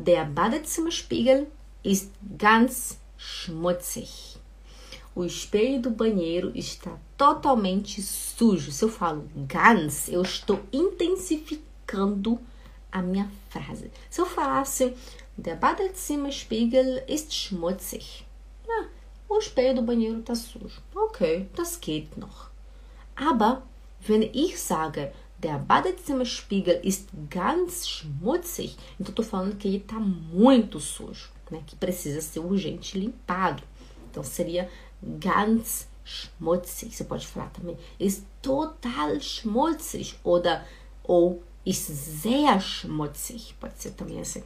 Der Badezimmerspiegel ist ganz schmutzig. O espelho do banheiro está totalmente sujo. Se eu falo ganz, eu estou intensificando a minha frase. Se eu falasse, der Badezimmerspiegel ist schmutzig. Ja, o espelho do banheiro está sujo. Okay, das geht noch. Aber wenn ich sage, der Badezimmerspiegel ist ganz schmutzig, então tô falando que ele tá muito sujo, né? Que precisa ser urgente limpado. Então seria ganz schmutzig. Você pode falar também, ist total schmutzig oder ou ist sehr schmutzig. Pode ser também assim.